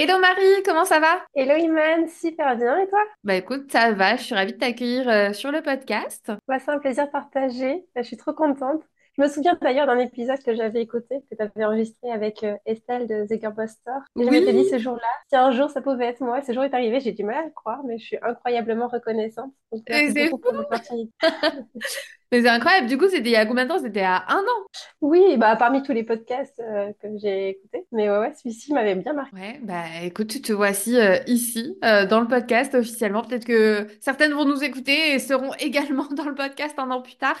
Hello Marie, comment ça va? Hello Iman, super bien et toi? Bah écoute, ça va, je suis ravie de t'accueillir euh, sur le podcast. Bah, c'est un plaisir partagé, je suis trop contente. Je me souviens d'ailleurs d'un épisode que j'avais écouté, que tu avais enregistré avec euh, Estelle de The Girl Buster. Je m'étais dit Oui, ce jour-là, si un jour ça pouvait être moi, ce jour est arrivé, j'ai du mal à le croire, mais je suis incroyablement reconnaissante. Donc merci c'est beaucoup fou. pour l'opportunité. Mais c'est incroyable, du coup c'était il y a combien de temps? C'était à un an? Oui, bah parmi tous les podcasts euh, que j'ai écoutés, mais ouais, ouais, celui-ci m'avait bien marqué. Ouais, bah écoute, te voici euh, ici, euh, dans le podcast officiellement. Peut-être que certaines vont nous écouter et seront également dans le podcast un an plus tard.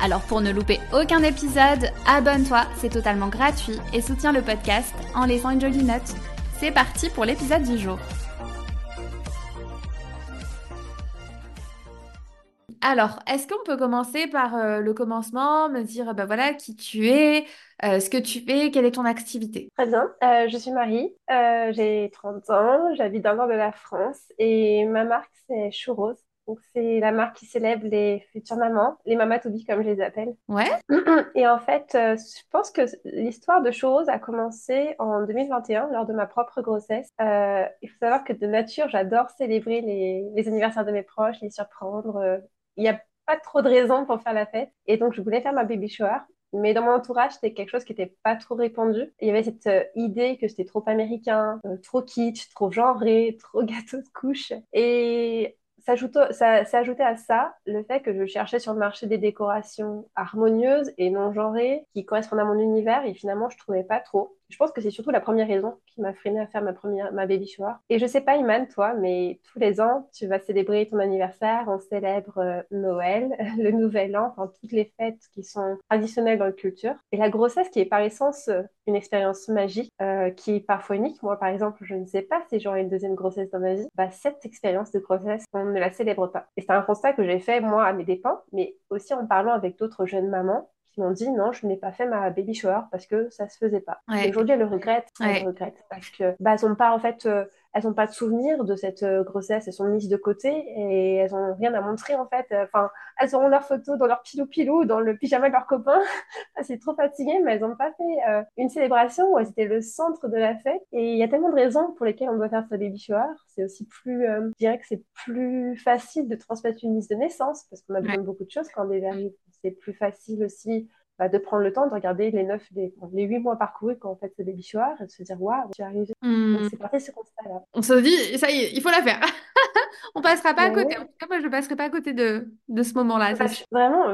Alors pour ne louper aucun épisode, abonne-toi, c'est totalement gratuit et soutiens le podcast en laissant une jolie note. C'est parti pour l'épisode du jour. Alors, est-ce qu'on peut commencer par euh, le commencement, me dire bah voilà qui tu es, euh, ce que tu fais, quelle est ton activité? Très bien, Euh, je suis Marie, j'ai 30 ans, j'habite dans le nord de la France et ma marque c'est Churros. Donc c'est la marque qui célèbre les futures mamans, les mamas to be comme je les appelle. Ouais? Et en fait, euh, je pense que l'histoire de Churros a commencé en 2021 lors de ma propre grossesse. Euh, il faut savoir que de nature, j'adore célébrer les, les anniversaires de mes proches, les surprendre. euh, Il n'y a pas trop de raisons pour faire la fête. Et donc je voulais faire ma baby shower. Mais dans mon entourage, c'était quelque chose qui n'était pas trop répandu. Il y avait cette euh, idée que c'était trop américain, euh, trop kitsch, trop genré, trop gâteau de couche. Et ajouté à ça le fait que je cherchais sur le marché des décorations harmonieuses et non genrées qui correspondent à mon univers et finalement je trouvais pas trop. Je pense que c'est surtout la première raison qui m'a freinée à faire ma première ma baby shower. Et je sais pas Iman toi, mais tous les ans tu vas célébrer ton anniversaire, on célèbre euh, Noël, le Nouvel An, enfin toutes les fêtes qui sont traditionnelles dans la culture. Et la grossesse qui est par essence euh, une expérience magique, euh, qui est parfois unique. Moi, par exemple, je ne sais pas si j'aurai une deuxième grossesse dans ma vie. Bah, cette expérience de grossesse, on ne la célèbre pas. Et c'est un constat que j'ai fait, moi, à mes dépens, mais aussi en parlant avec d'autres jeunes mamans qui m'ont dit non, je n'ai pas fait ma baby shower parce que ça se faisait pas. Et Ouais, aujourd'hui, elles le regrettent, elles le regrettent parce que bah, elles n'ont pas en fait, euh, elles n'ont pas de souvenir de cette euh, grossesse, elles sont mises de côté et elles ont rien à montrer en fait. Enfin, elles auront leurs photos dans leur pilou-pilou, dans le pyjama de leurs copains ah, c'est trop fatigué, mais elles n'ont pas fait euh, une célébration où elles étaient le centre de la fête. Et il y a tellement de raisons pour lesquelles on doit faire sa baby shower. C'est aussi plus, euh, je dirais que c'est plus facile de transmettre une liste de naissance parce qu'on a besoin de beaucoup de choses quand on est arrive. C'est plus facile aussi bah, de prendre le temps de regarder les neuf, les, bon, les huit mois parcourus quand on fait sa baby shower et de se dire waouh, tu es arrivé. Donc Hmm. c'est parti ce constat-là. On se dit, ça y est, il faut la faire. On passera pas à côté. En tout cas, moi, je passerai pas à côté de, de ce moment-là, Bah, vraiment,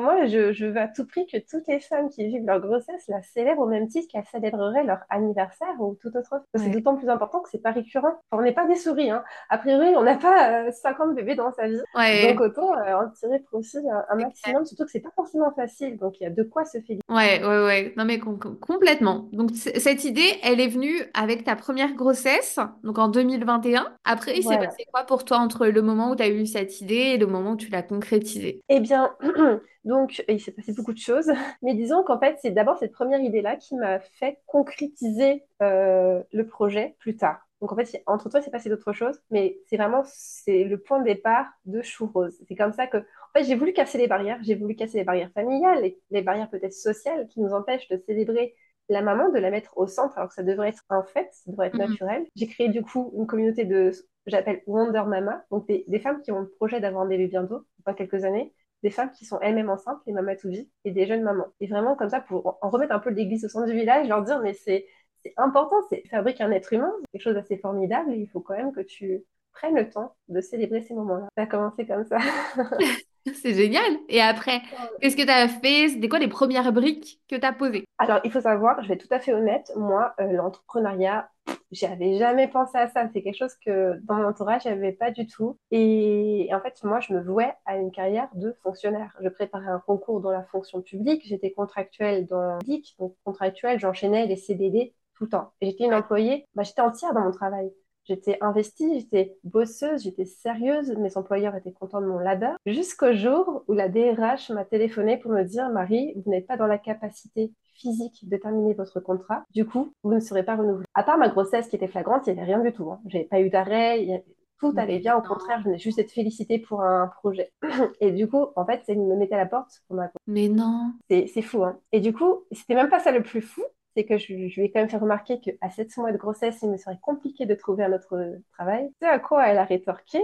moi, je, je veux à tout prix que toutes les femmes qui vivent leur grossesse la célèbrent au même titre qu'elles célébreraient leur anniversaire ou tout autre. C'est Ouais. d'autant plus important que c'est pas récurrent. Enfin, on n'est pas des souris, hein. A priori, on n'a pas euh, 50 bébés dans sa vie. Donc, Ouais, autant euh, en tirer profit un, un maximum, surtout que c'est pas forcément facile. Donc, il y a de quoi se féliciter. Ouais, ouais, ouais. Non, mais com- com- complètement. Donc, cette idée, elle est venue avec ta première grossesse, donc en 2021. Après, il s'est passé quoi pour toi entre le moment où tu as eu cette idée et le moment où tu l'as concrétisée? Eh bien, donc, il s'est passé beaucoup de choses. Mais disons qu'en fait, c'est d'abord cette première idée-là qui m'a fait concrétiser euh, le projet plus tard. Donc, en fait, c'est- entre toi, il s'est passé d'autres choses, mais c'est vraiment c'est le point de départ de Chou Rose. C'est comme ça que, en fait, j'ai voulu casser les barrières. J'ai voulu casser les barrières familiales, les, les barrières peut-être sociales qui nous empêchent de célébrer la maman, de la mettre au centre, alors que ça devrait être un fait, ça devrait être Mhm. naturel. J'ai créé du coup une communauté de, j'appelle Wonder Mama, donc des, des femmes qui ont le projet d'avoir un bébé bientôt, dans quelques années des femmes qui sont elles-mêmes enceintes, les mamas to be, et des jeunes mamans. Et vraiment comme ça, pour en remettre un peu l'église au centre du village, leur dire, mais c'est c'est important, c'est fabrique un être humain, c'est quelque chose d'assez formidable, et il faut quand même que tu prennes le temps de célébrer ces moments-là. Ça a commencé comme ça. C'est génial. Et après, qu'est-ce que tu as fait? C'était quoi les premières briques que tu as posées? Alors, il faut savoir, je vais être tout à fait honnête, moi, euh, l'entrepreneuriat, j'avais jamais pensé à ça. C'est quelque chose que dans mon entourage, j'avais pas du tout. Et, en fait, moi, je me vouais à une carrière de fonctionnaire. Je préparais un concours dans la fonction publique. J'étais contractuelle dans le public. Donc, contractuelle, j'enchaînais les CDD tout le temps. J'étais une employée, bah, j'étais entière dans mon travail. J'étais investie, j'étais bosseuse, j'étais sérieuse, mes employeurs étaient contents de mon labeur, jusqu'au jour où la DRH m'a téléphoné pour me dire Marie, vous n'êtes pas dans la capacité physique de terminer votre contrat, du coup, vous ne serez pas renouvelée. À part ma grossesse qui était flagrante, il n'y avait rien du tout. Hein. J'avais pas eu d'arrêt, tout allait bien, au contraire, je venais juste être félicitée pour un projet. Et du coup, en fait, ça me mettait à la porte pour ma Mais non. C'est fou, hein. Et du coup, c'était même pas ça le plus fou, c'est que je, lui ai quand même fait remarquer qu'à 7 mois de grossesse, il me serait compliqué de trouver un autre travail. C'est à quoi elle a rétorqué,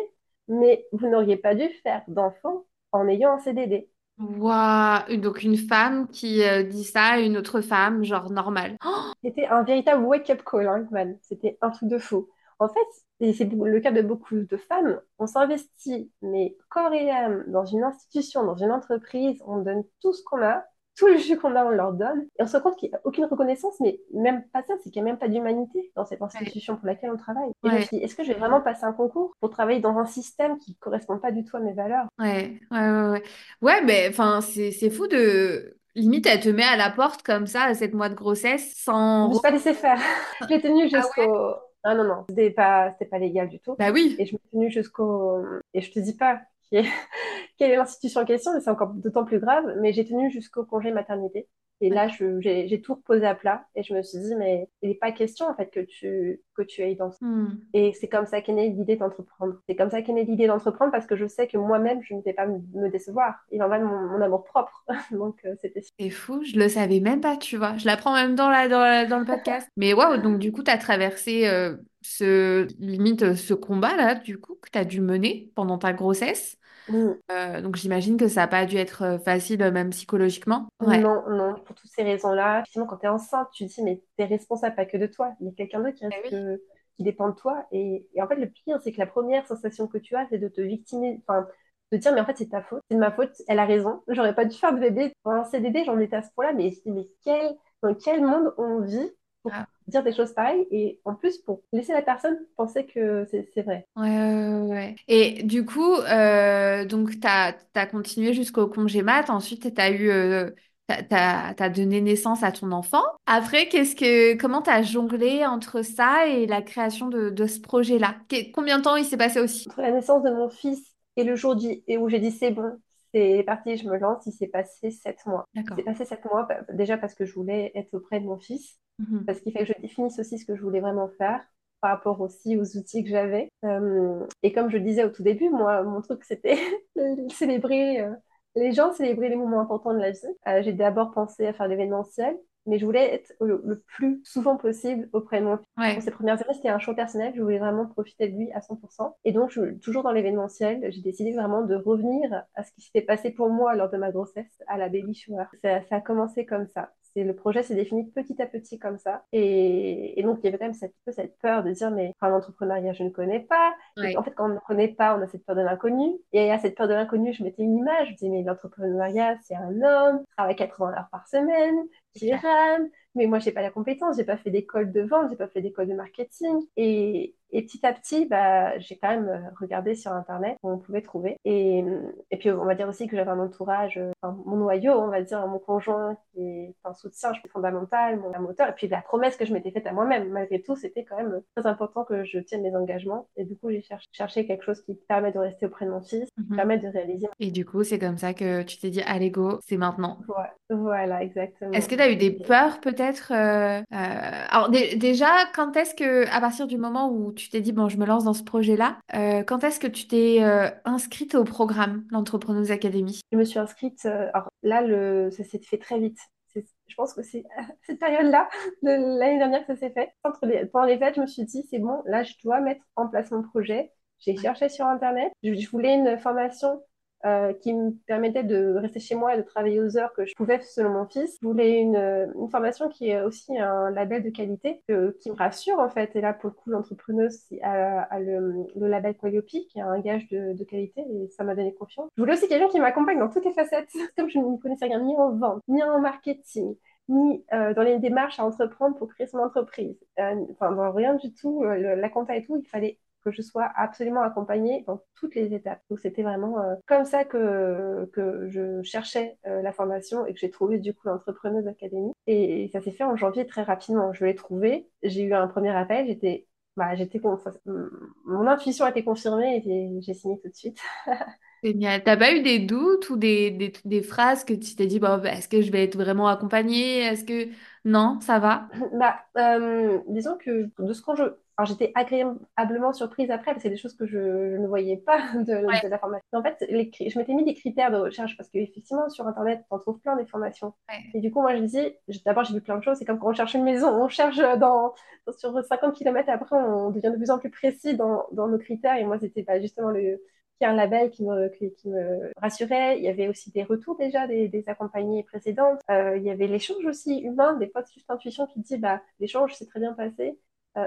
mais vous n'auriez pas dû faire d'enfant en ayant un CDD. Waouh, donc une femme qui euh, dit ça à une autre femme, genre normale. C'était un véritable wake-up call, hein. C'était un truc de fou. En fait, et c'est le cas de beaucoup de femmes, on s'investit, mais corps et âme, dans une institution, dans une entreprise, on donne tout ce qu'on a, tout le jus qu'on a, on leur donne. Et on se rend compte qu'il n'y a aucune reconnaissance, mais même pas ça, c'est qu'il n'y a même pas d'humanité dans cette institution pour laquelle on travaille. Et je me suis dit, est-ce que je vais vraiment passer un concours pour travailler dans un système qui ne correspond pas du tout à mes valeurs? Ouais, ouais, ouais. Ouais, ouais mais enfin, c'est fou de limite, elle te met à la porte comme ça à 7 mois de grossesse sans. Je ne pas laissé faire. je l'ai tenue ah jusqu'au. Ah, non, non, c'était pas, pas légal du tout. Bah oui. Et je me suis tenue jusqu'au. Et je te dis pas, qui est, quelle est l'institution en question, mais c'est encore d'autant plus grave. Mais j'ai tenu jusqu'au congé maternité. Et là, j'ai tout reposé à plat et je me suis dit, mais il n'est pas question en fait que tu, que tu ailles dans hmm. Et c'est comme ça qu'est née l'idée d'entreprendre. C'est comme ça qu'est née l'idée d'entreprendre parce que je sais que moi-même, je ne vais pas me décevoir. Il en va de mon, amour propre. donc, euh, c'était C'est fou, je le savais même pas, tu vois. Je l'apprends même dans, la, dans, dans, le podcast. mais waouh, donc du coup, tu as traversé euh, ce, limite, ce combat-là, du coup, que tu as dû mener pendant ta grossesse. Mm. Euh, donc j'imagine que ça n'a pas dû être euh, facile, euh, même psychologiquement. Non, non, pour toutes ces raisons-là. Effectivement, quand tu es enceinte, tu te dis, mais tu es responsable pas que de toi. Il y a quelqu'un d'autre qui, eh qui dépend de toi. Et, en fait, le pire, c'est que la première sensation que tu as, c'est de te victimer, enfin, de dire, mais en fait, c'est ta faute, c'est de ma faute, elle a raison. J'aurais pas dû faire de bébé. Pour un CDD, j'en étais à ce point-là, mais, mais quel, dans quel monde on vit ah. dire des choses pareilles et en plus pour laisser la personne penser que c'est vrai. Ouais, ouais, ouais. Et du coup, euh, donc tu as, continué jusqu'au congé mat, ensuite tu as eu. Euh, T'as donné naissance à ton enfant. Après, qu'est-ce que, comment t'as jonglé entre ça et la création de, de ce projet-là? Combien de temps il s'est passé aussi? Entre la naissance de mon fils et le jour où j'ai dit c'est bon, c'est parti, je me lance, il s'est passé sept mois. Il s'est passé sept mois, bah, déjà parce que je voulais être auprès de mon fils, mhm. parce qu'il fallait que je définisse aussi ce que je voulais vraiment faire par rapport aussi aux outils que j'avais. Euh, et comme je le disais au tout début, moi, mon truc, c'était célébrer euh, les gens, célébrer les moments importants de la vie. Euh, j'ai d'abord pensé à faire l'événementiel, mais je voulais être le, plus souvent possible auprès de mon fils. Pour ces premières années, c'était un choix personnel, je voulais vraiment profiter de lui à 100%. Et donc, je, toujours dans l'événementiel, j'ai décidé vraiment de revenir à ce qui s'était passé pour moi lors de ma grossesse, à la baby shower. Ça, ça a commencé comme ça le projet s'est défini petit à petit comme ça. Et, donc, il y avait quand même cette, cette peur de dire, mais l'entrepreneuriat, je ne connais pas. En fait, quand on ne connaît pas, on a cette peur de l'inconnu. Et à cette peur de l'inconnu, je mettais une image. Je disais, mais l'entrepreneuriat, c'est un homme, travaille 80 heures par semaine, qui rame, mais moi, j'ai pas la compétence, j'ai pas fait d'école de vente, j'ai pas fait d'école de marketing. Et, et petit à petit, bah, j'ai quand même euh, regardé sur Internet où on pouvait trouver. Et, et puis, on va dire aussi que j'avais un entourage, euh, mon noyau, on va dire, mon conjoint qui est un soutien je fondamental, mon moteur. Et puis, la promesse que je m'étais faite à moi-même, malgré tout, c'était quand même très important que je tienne mes engagements. Et du coup, j'ai cherché, quelque chose qui permet de rester auprès de mon fils, qui mhm. permet de réaliser. Et du coup, c'est comme ça que tu t'es dit, allez, go, c'est maintenant. voilà, exactement. Est-ce que tu as eu des peurs peut-être euh, Alors, déjà, quand est-ce que, à partir du moment où tu t'es dit, bon, je me lance dans ce projet-là. Euh, quand est-ce que tu t'es euh, inscrite au programme, l'Entrepreneuse Academy? Je me suis inscrite, euh, alors là, le, ça s'est fait très vite. Je pense que c'est cette période-là, de l'année dernière, que ça s'est fait. Entre les, pendant les fêtes, je me suis dit, c'est bon, là, je dois mettre en place mon projet. J'ai cherché sur Internet. je voulais une formation euh, qui me permettait de rester chez moi et de travailler aux heures que je pouvais selon mon fils. Je voulais une, une formation qui est aussi un label de qualité qui me rassure en fait. Et là, pour le coup, l'entrepreneuse a, le, label Qualiopi qui est un gage de, de qualité et ça m'a donné confiance. Je voulais aussi quelqu'un qui m'accompagne dans toutes les facettes. Comme je ne connaissais rien ni en vente, ni en marketing, ni dans les démarches à entreprendre pour créer son entreprise. enfin, dans rien du tout, la compta et tout, il fallait que je sois absolument accompagnée dans toutes les étapes. Donc c'était vraiment euh, comme ça que, que je cherchais euh, la formation et que j'ai trouvé du coup l'entrepreneuse académie. Et ça s'est fait en janvier très rapidement. Je l'ai trouvé, j'ai eu un premier appel, j'étais bah, j'étais mon intuition a été confirmée et j'ai signé tout de suite. Génial. T'as pas eu des doutes ou des, des, des phrases que tu t'es dit, bon, bah, est-ce que je vais être vraiment accompagnée? Est-ce que non, ça va? Bah, euh, disons que de ce que je, alors j'étais agréablement surprise après, parce que c'est des choses que je, ne voyais pas de, la formation. En fait, les, je m'étais mis des critères de recherche, parce qu'effectivement, sur Internet, on trouve plein d'informations. Et du coup, moi, je dis, d'abord, j'ai vu plein de choses, c'est comme quand on cherche une maison, on cherche dans, sur 50 km, après, on devient de plus en plus précis dans, dans nos critères. Et moi, c'était justement le un label qui me, qui, me rassurait. Il y avait aussi des retours déjà des, des accompagnées précédentes. Euh, il y avait l'échange aussi humain, des fois, juste intuition qui dit, bah, l'échange s'est très bien passé. Euh,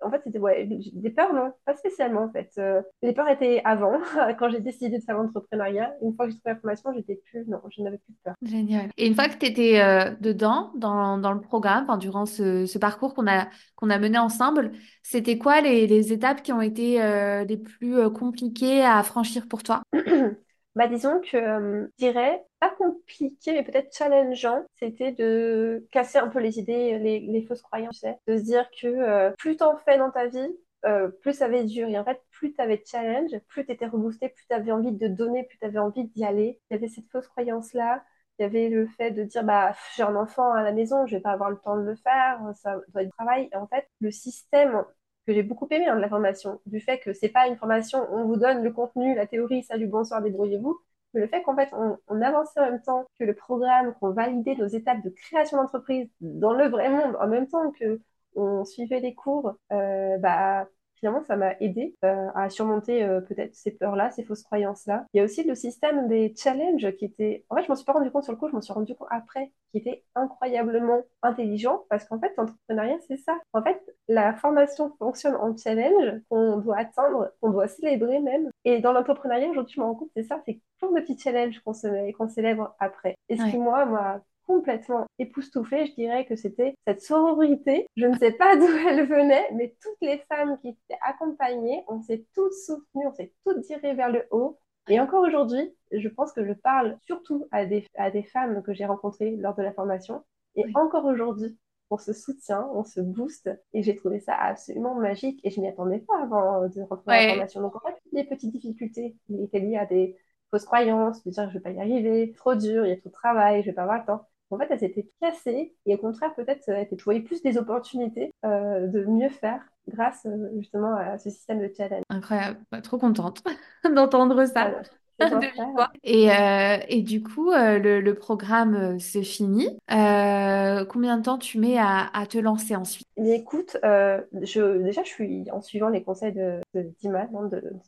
en fait, c'était ouais, des peurs, non, pas spécialement en fait. Euh, les peurs étaient avant, quand j'ai décidé de faire l'entrepreneuriat. Une fois que j'ai trouvé la formation, j'étais plus, non, je n'avais plus de peur. Génial. Et une fois que tu étais euh, dedans, dans, dans, le programme, durant ce, ce parcours qu'on a, qu'on a mené ensemble, c'était quoi les, les, étapes qui ont été euh, les plus compliquées à franchir pour toi? Bah, disons que, euh, je dirais, pas compliqué, mais peut-être challengeant, c'était de casser un peu les idées, les, fausses croyances, de se dire que euh, plus t'en fais dans ta vie, euh, plus ça va être dur. Et en fait, plus tu avais de challenge, plus tu étais reboosté, plus tu avais envie de donner, plus tu avais envie d'y aller. Il y avait cette fausse croyance-là. Il y avait le fait de dire, bah, j'ai un enfant à la maison, je vais pas avoir le temps de le faire, ça doit être travail. Et en fait, le système que j'ai beaucoup aimé hein, de la formation, du fait que c'est pas une formation, on vous donne le contenu, la théorie, salut, bonsoir, débrouillez-vous, mais le fait qu'en fait on, on, avançait en même temps que le programme, qu'on validait nos étapes de création d'entreprise dans le vrai monde, en même temps que on suivait les cours, euh, bah finalement, ça m'a aidé euh, à surmonter euh, peut-être ces peurs-là, ces fausses croyances-là. Il y a aussi le système des challenges qui était, en fait, je m'en suis pas rendu compte sur le coup, je m'en suis rendu compte après, qui était incroyablement intelligent parce qu'en fait, l'entrepreneuriat, c'est ça. En fait, la formation fonctionne en challenge qu'on doit atteindre, qu'on doit célébrer même. Et dans l'entrepreneuriat, aujourd'hui, je me rends compte, c'est ça, c'est plein de petits challenges qu'on se qu'on célèbre après. Et ce qui, moi, m'a complètement époustouflée. Je dirais que c'était cette sororité. Je ne sais pas d'où elle venait, mais toutes les femmes qui étaient accompagnées, on s'est toutes soutenues, on s'est toutes tirées vers le haut. Et encore aujourd'hui, je pense que je parle surtout à des, à des femmes que j'ai rencontrées lors de la formation. Et encore aujourd'hui, on se soutient, on se booste. Et j'ai trouvé ça absolument magique. Et je m'y attendais pas avant de rentrer dans la formation. Donc en fait, les petites difficultés qui étaient liées à des fausses croyances, de dire je vais pas y arriver, trop dur, il y a trop de travail, je vais pas avoir le temps en fait, elle s'était cassée et au contraire, peut-être, elle voyait plus des opportunités euh, de mieux faire grâce euh, justement à ce système de challenge. Incroyable, bah, trop contente d'entendre ça. Et, euh, et, du coup, euh, le, le, programme euh, se finit. combien de temps tu mets à, à te lancer ensuite? Écoute, je, déjà, je suis en suivant les conseils de, de hein,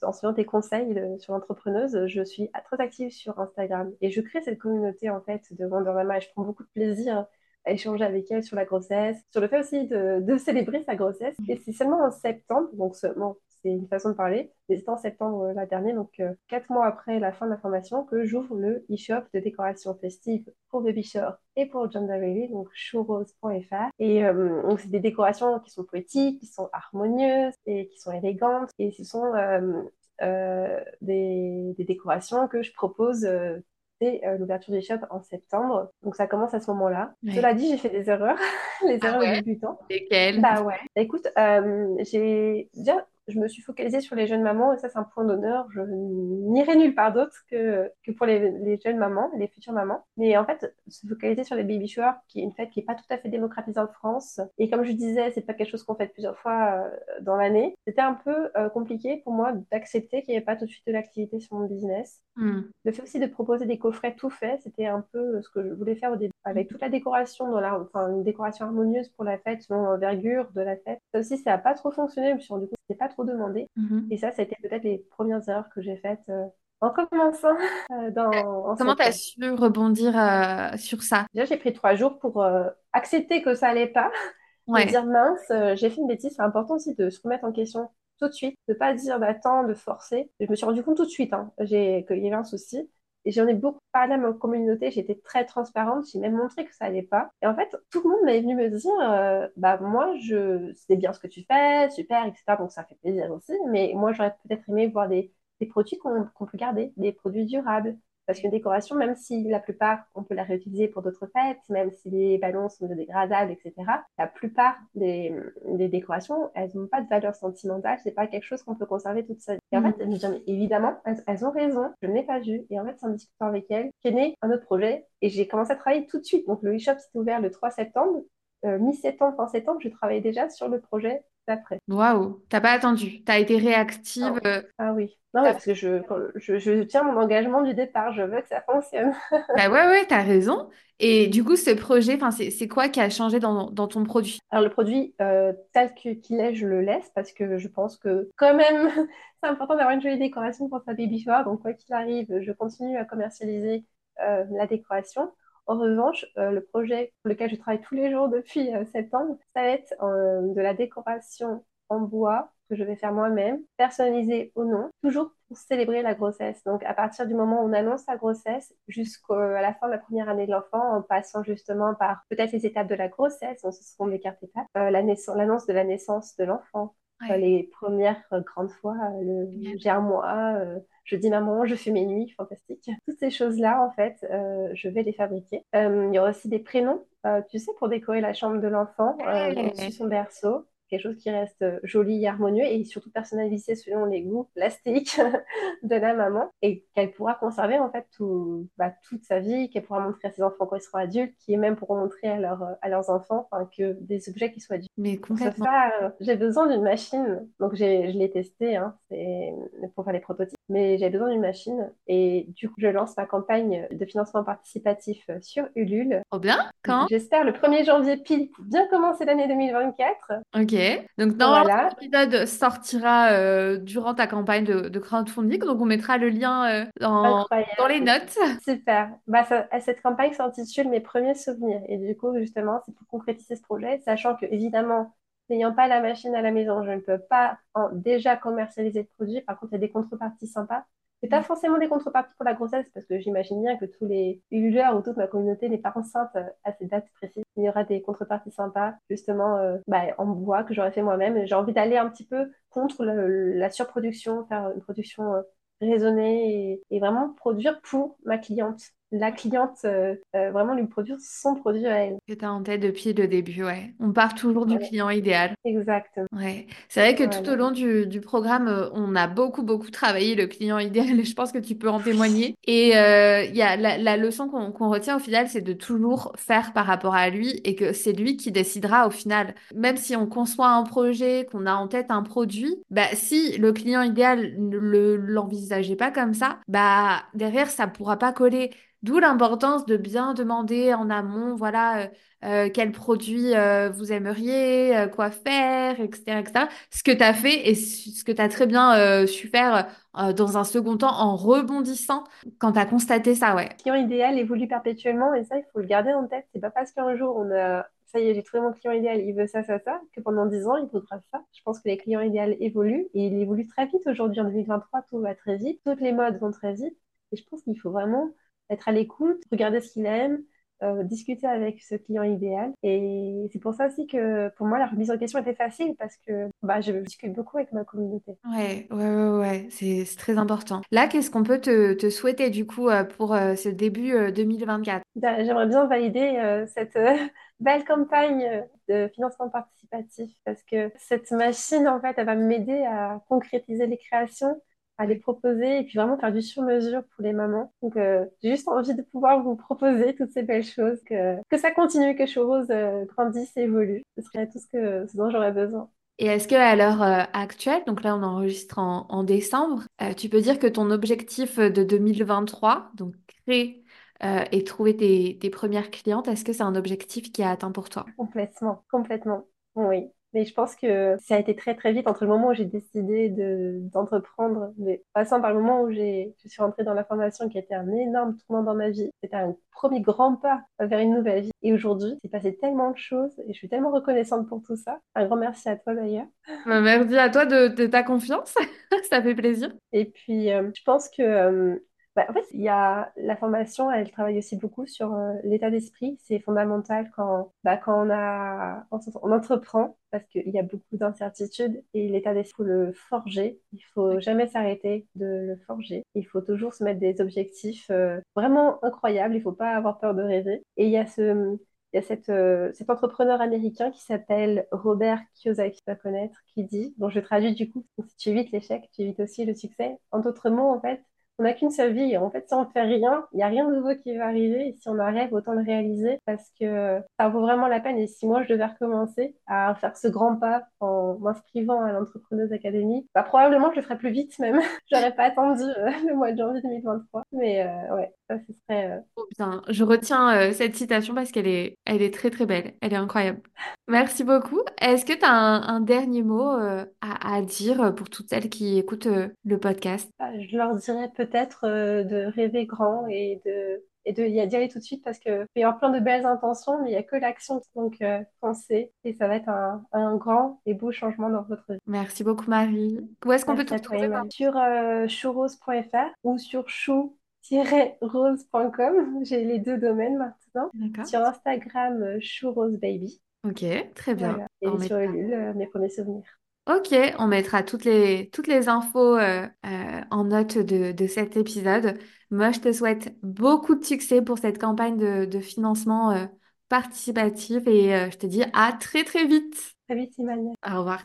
en suivant tes conseils sur l'entrepreneuse, je suis très active sur Instagram et je crée cette communauté en fait de Wondermama et je prends beaucoup de plaisir à échanger avec elle sur la grossesse, sur le fait aussi de, de célébrer sa grossesse. Et c'est seulement en septembre, donc seulement c'est une façon de parler. Mais c'était en septembre euh, la dernière, donc euh, quatre mois après la fin de la formation, que j'ouvre le e-shop de décoration festive pour Baby Shower et pour Gender Baby, donc churros.fr. Et euh, donc c'est des décorations qui sont poétiques, qui sont harmonieuses et qui sont élégantes. Et ce sont des, des, décorations que je propose dès l'ouverture du shop en septembre. Donc ça commence à ce moment-là. Cela dit, j'ai fait des erreurs, les ah erreurs ouais? débutants. Lesquelles? Bah ouais. Écoute, j'ai déjà je me suis focalisée sur les jeunes mamans et ça, c'est un point d'honneur. Je n'irai nulle part d'autre que, que pour les, les, jeunes mamans, les futures mamans. Mais en fait, se focaliser sur les baby showers, qui est une fête qui n'est pas tout à fait démocratisée en France. Et comme je disais, c'est pas quelque chose qu'on fait plusieurs fois euh, dans l'année. C'était un peu euh, compliqué pour moi d'accepter qu'il n'y ait pas tout de suite de l'activité sur mon business. Hmm. Le fait aussi de proposer des coffrets tout faits, c'était un peu ce que je voulais faire au début, avec toute la décoration, dans la, enfin, une décoration harmonieuse pour la fête, selon l'envergure de la fête. Ça aussi, ça n'a pas trop fonctionné. Je me suis rendu compte c'était pas trop demandé. Mhm. Et ça, ça a été peut-être les premières erreurs que j'ai faites euh, en commençant euh, dans. Comment tu as su rebondir euh, sur ça? Déjà, j'ai pris trois jours pour accepter que ça allait pas. Ouais. dire mince, j'ai fait une bêtise. C'est important aussi de se remettre en question tout de suite, de pas dire d'attendre, de forcer. je me suis rendu compte tout de suite hein, qu'il y avait un souci. J'en ai beaucoup parlé à ma communauté, j'étais très transparente, j'ai même montré que ça allait pas. Et en fait, tout le monde m'est venu me dire, euh, bah moi, je, c'est bien ce que tu fais, super, etc. Donc ça fait plaisir aussi. Mais moi, j'aurais peut-être aimé voir des, des produits qu'on peut garder, des produits durables. Parce qu'une décoration, même si la plupart, on peut la réutiliser pour d'autres fêtes, même si les ballons sont biodégradables, etc., la plupart des, des décorations, elles n'ont pas de valeur sentimentale, c'est pas quelque chose qu'on peut conserver toute sa vie. Et en fait, je me dis, mais évidemment, elles, elles ont raison, je ne l'ai pas vu. Et en fait, c'est en discutant avec elles qu'est né un autre projet. Et j'ai commencé à travailler tout de suite. Donc, le e-shop s'est ouvert le 3 septembre. Euh, mi-septembre, fin septembre, je travaillais déjà sur le projet d'après. Waouh, t'as pas attendu, t'as été réactive. Ah, euh, ah oui. Non, mais parce que je, je, je tiens mon engagement du départ, je veux que ça fonctionne. Bah ouais, ouais, t'as raison. Et du coup, ce projet, c'est quoi qui a changé dans, dans ton produit? Alors, le produit euh, tel qu'il est, je le laisse parce que je pense que, quand même, c'est important d'avoir une jolie décoration pour sa baby shower. Donc, quoi qu'il arrive, je continue à commercialiser euh, la décoration. En revanche, euh, le projet pour lequel je travaille tous les jours depuis euh, septembre, ça va être euh, de la décoration en bois que je vais faire moi-même, personnalisée ou non, toujours pour célébrer la grossesse. Donc, à partir du moment où on annonce la grossesse jusqu'à la fin de la première année de l'enfant, en passant justement par peut-être les étapes de la grossesse, on se seront des cartes étapes, l'annonce de la naissance de l'enfant, Ouais, les premières euh, grandes fois, euh, le, j'ai un mois, euh, je dis maman, je fais mes nuits, fantastique. Toutes ces choses-là, en fait, je vais les fabriquer. Il y aura aussi des prénoms, tu sais, pour décorer la chambre de l'enfant, au-dessus son berceau. Quelque chose qui reste euh, joli et harmonieux et surtout personnalisé selon les goûts plastiques de la maman et qu'elle pourra conserver en fait tout, bah, toute sa vie, qu'elle pourra montrer à ses enfants quand ils seront adultes, qui même pourront montrer à, leur, à leurs enfants, que des objets qui soient adultes. Mais complètement. euh, j'ai besoin d'une machine. Donc, j'ai, je l'ai testé hein, pour faire les prototypes. Mais j'ai besoin d'une machine. Et du coup, je lance ma campagne de financement participatif euh, sur Ulule. Trop bien. Quand? J'espère le 1er janvier pile pour bien commencer l'année 2024. Ok. Donc, normalement, Voilà. cet épisode sortira euh, durant ta campagne de, de crowdfunding. Donc, on mettra le lien euh, dans, dans les notes. Super. Bah, ça- cette campagne s'intitule Mes premiers souvenirs. Et du coup, justement, c'est pour concrétiser ce projet, sachant que, évidemment, n'ayant pas la machine à la maison, je ne peux pas en- déjà commercialiser le produit. Par contre, il y a des contreparties sympas. C'est pas forcément des contreparties pour la grossesse, parce que j'imagine bien que tous les ululeurs ou toute ma communauté n'est pas enceinte euh, à ces dates précises. Il y aura des contreparties sympas, justement, euh, bah, en bois que j'aurais fait moi-même. J'ai envie d'aller un petit peu contre le- la surproduction, faire une production euh, raisonner et, et vraiment produire pour ma cliente. La cliente, euh, euh, vraiment lui produire son produit à elle. Que tu as en tête depuis le début, ouais. On part toujours du client idéal. Exact. Ouais. C'est vrai que tout au long du, du programme, euh, on a beaucoup, beaucoup travaillé le client idéal. et Je pense que tu peux en témoigner. Et euh, y a la, la leçon qu'on retient au final, c'est de toujours faire par rapport à lui et que c'est lui qui décidera au final. Même si on conçoit un projet, qu'on a en tête un produit, bah, si le client idéal ne le, l'envisageait pas comme ça, bah, derrière, ça pourra pas coller. D'où l'importance de bien demander en amont, voilà, euh, euh, quel produit euh, vous aimeriez, quoi faire, etc., etc. Ce que tu as fait et ce que tu as très bien su faire dans un second temps en rebondissant quand tu as constaté ça, ouais. Le client idéal évolue perpétuellement et ça, il faut le garder en tête. C'est pas parce qu'un jour on a, ça y est, j'ai trouvé mon client idéal, il veut ça, ça, ça, que pendant 10 ans, il voudra ça. Je pense que les clients idéaux évoluent et ils évoluent très vite aujourd'hui. En 2023, tout va très vite, toutes les modes vont très vite et je pense qu'il faut vraiment être à l'écoute, regarder ce qu'il aime, euh, discuter avec ce client idéal. Et c'est pour ça aussi que pour moi, la remise en question était facile parce que bah, je discute beaucoup avec ma communauté. Ouais, ouais, ouais, ouais, c'est très important. Là, qu'est-ce qu'on peut te, te souhaiter du coup euh, pour euh, ce début euh, 2024? Ben, J'aimerais bien valider cette belle campagne de financement participatif parce que cette machine, en fait, elle va m'aider à concrétiser les créations, à les proposer et puis vraiment faire du sur-mesure pour les mamans. Donc, euh, j'ai juste envie de pouvoir vous proposer toutes ces belles choses, que, que ça continue, que Chose euh, grandisse et évolue. Ce serait tout ce que, ce dont j'aurais besoin. Et est-ce que à l'heure euh, actuelle, donc là on enregistre en, en décembre, euh, tu peux dire que ton objectif de 2023, donc créer euh, et trouver tes, tes premières clientes, est-ce que c'est un objectif qui est atteint pour toi? Complètement, complètement. Oui. Mais je pense que ça a été très très vite entre le moment où j'ai décidé de d'entreprendre, mais passant par le moment où je suis rentrée dans la formation qui a été un énorme tournant dans ma vie. C'était un premier grand pas vers une nouvelle vie. Et aujourd'hui, c'est passé tellement de choses et je suis tellement reconnaissante pour tout ça. Un grand merci à toi d'ailleurs. Bah, merci à toi de, de ta confiance, ça fait plaisir. Et puis, euh, je pense que euh, Bah, en fait, il y a la formation, elle travaille aussi beaucoup sur euh, l'état d'esprit. C'est fondamental quand, bah, quand on a, on, on entreprend, parce qu'il y a beaucoup d'incertitudes et l'état d'esprit, il faut le forger. Il faut jamais s'arrêter de le forger. Il faut toujours se mettre des objectifs euh, vraiment incroyables. Il faut pas avoir peur de rêver. Et il y a ce, il y a cette, euh, cet entrepreneur américain qui s'appelle Robert Kiyosaki, tu vas connaître, qui dit, dont je traduis du coup, si tu évites l'échec, tu évites aussi le succès. En d'autres mots, en fait, on n'a qu'une seule vie. En fait, si on fait rien, il n'y a rien de nouveau qui va arriver. Et si on a rêve, autant le réaliser parce que ça vaut vraiment la peine. Et si moi, je devais recommencer à faire ce grand pas en m'inscrivant à l'Entrepreneuse Academy, bah, probablement, je le ferais plus vite même. J'aurais pas attendu euh, le mois de janvier 2023. Mais euh, ouais, ça, ce serait... Euh, oh, bien. Je retiens cette citation parce qu'elle est, elle est très, très belle. Elle est incroyable. Merci beaucoup. Est-ce que tu as un, dernier mot à, à, dire pour toutes celles qui écoutent le podcast? Bah, je leur dirais peut-être euh, de rêver grand et de et de y aller tout de suite parce que il y a plein de belles intentions, mais il n'y a que l'action. Donc, euh, pensez et ça va être un, un, grand et beau changement dans votre vie. Merci beaucoup, Marie. Où est-ce qu'on peut te trouver Sur euh, chourose.fr ou sur chou-rose.com. J'ai les deux domaines maintenant. Sur Instagram, chourosebaby. Ok, très bien. Et sur Ulule, mes premiers souvenirs. Ok, on mettra toutes les, toutes les infos euh, euh, en note de, de, cet épisode. Moi, je te souhaite beaucoup de succès pour cette campagne de, de financement euh, participatif et je te dis à très très vite. Très vite, Emmanuel. Au revoir.